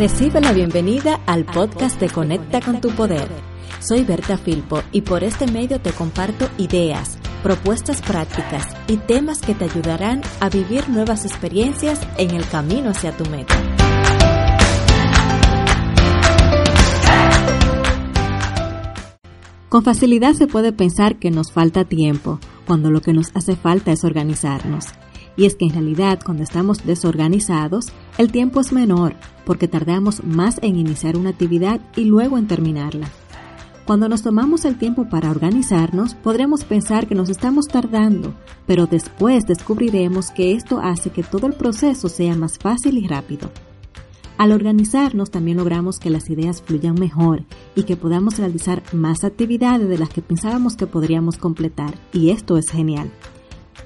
Recibe la bienvenida al podcast de Conecta con tu Poder. Soy Berta Filpo y por este medio te comparto ideas, propuestas prácticas y temas que te ayudarán a vivir nuevas experiencias en el camino hacia tu meta. Con facilidad se puede pensar que nos falta tiempo, cuando lo que nos hace falta es organizarnos. Y es que en realidad cuando estamos desorganizados, el tiempo es menor, porque tardamos más en iniciar una actividad y luego en terminarla. Cuando nos tomamos el tiempo para organizarnos, podremos pensar que nos estamos tardando, pero después descubriremos que esto hace que todo el proceso sea más fácil y rápido. Al organizarnos también logramos que las ideas fluyan mejor y que podamos realizar más actividades de las que pensábamos que podríamos completar, y esto es genial.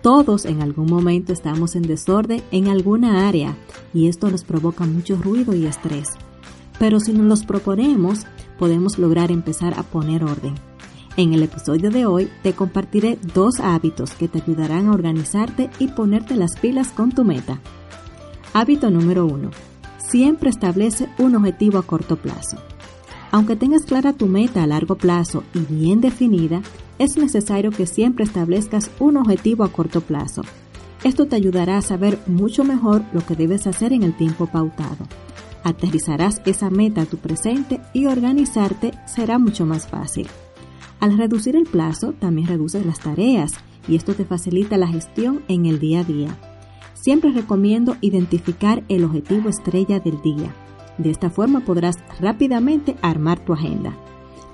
Todos en algún momento estamos en desorden en alguna área y esto nos provoca mucho ruido y estrés. Pero si nos los proponemos, podemos lograr empezar a poner orden. En el episodio de hoy te compartiré dos hábitos que te ayudarán a organizarte y ponerte las pilas con tu meta. Hábito número 1. Siempre establece un objetivo a corto plazo. Aunque tengas clara tu meta a largo plazo y bien definida, es necesario que siempre establezcas un objetivo a corto plazo. Esto te ayudará a saber mucho mejor lo que debes hacer en el tiempo pautado. Aterrizarás esa meta a tu presente y organizarte será mucho más fácil. Al reducir el plazo, también reduces las tareas y esto te facilita la gestión en el día a día. Siempre recomiendo identificar el objetivo estrella del día. De esta forma podrás rápidamente armar tu agenda.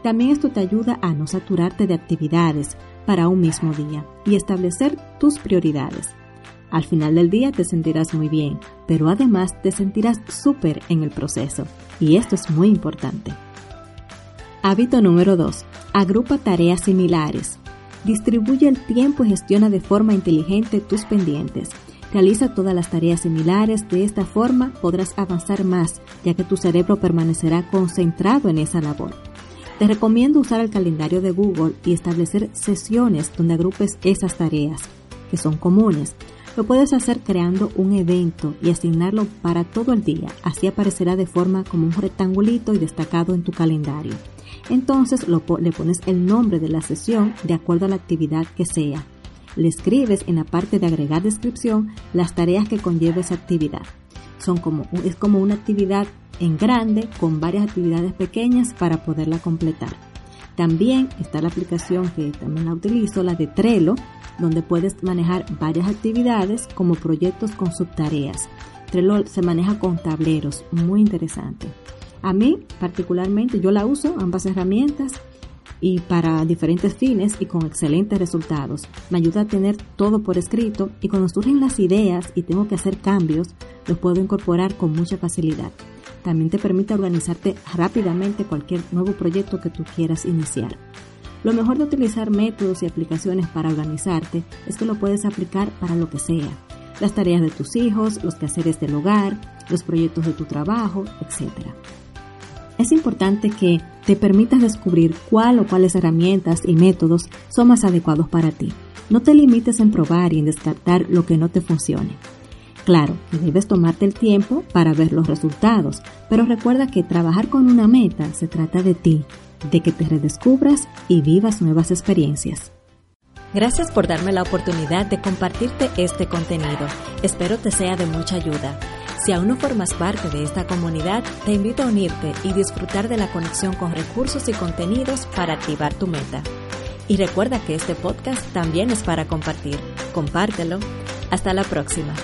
También esto te ayuda a no saturarte de actividades para un mismo día y establecer tus prioridades. Al final del día te sentirás muy bien, pero además te sentirás súper en el proceso. Y esto es muy importante. Hábito número 2. Agrupa tareas similares. Distribuye el tiempo y gestiona de forma inteligente tus pendientes. Realiza todas las tareas similares, de esta forma podrás avanzar más, ya que tu cerebro permanecerá concentrado en esa labor. Te recomiendo usar el calendario de Google y establecer sesiones donde agrupes esas tareas, que son comunes. Lo puedes hacer creando un evento y asignarlo para todo el día, así aparecerá de forma como un rectangulito y destacado en tu calendario. Entonces le pones el nombre de la sesión de acuerdo a la actividad que sea le escribes en la parte de agregar descripción las tareas que conlleva esa actividad. Son como, es como una actividad en grande con varias actividades pequeñas para poderla completar. También está la aplicación que también la utilizo, la de Trello, donde puedes manejar varias actividades como proyectos con subtareas. Trello se maneja con tableros, muy interesante. A mí particularmente yo la uso, ambas herramientas, y para diferentes fines y con excelentes resultados. Me ayuda a tener todo por escrito y cuando surgen las ideas y tengo que hacer cambios, los puedo incorporar con mucha facilidad. También te permite organizarte rápidamente cualquier nuevo proyecto que tú quieras iniciar. Lo mejor de utilizar métodos y aplicaciones para organizarte es que lo puedes aplicar para lo que sea. Las tareas de tus hijos, los quehaceres del hogar, los proyectos de tu trabajo, etc es importante que te permitas descubrir cuál o cuáles herramientas y métodos son más adecuados para ti. No te limites en probar y en descartar lo que no te funcione. Claro, debes tomarte el tiempo para ver los resultados, pero recuerda que trabajar con una meta se trata de ti, de que te redescubras y vivas nuevas experiencias. Gracias por darme la oportunidad de compartirte este contenido. Espero te sea de mucha ayuda. Si aún no formas parte de esta comunidad, te invito a unirte y disfrutar de la conexión con recursos y contenidos para activar tu meta. Y recuerda que este podcast también es para compartir. Compártelo. Hasta la próxima.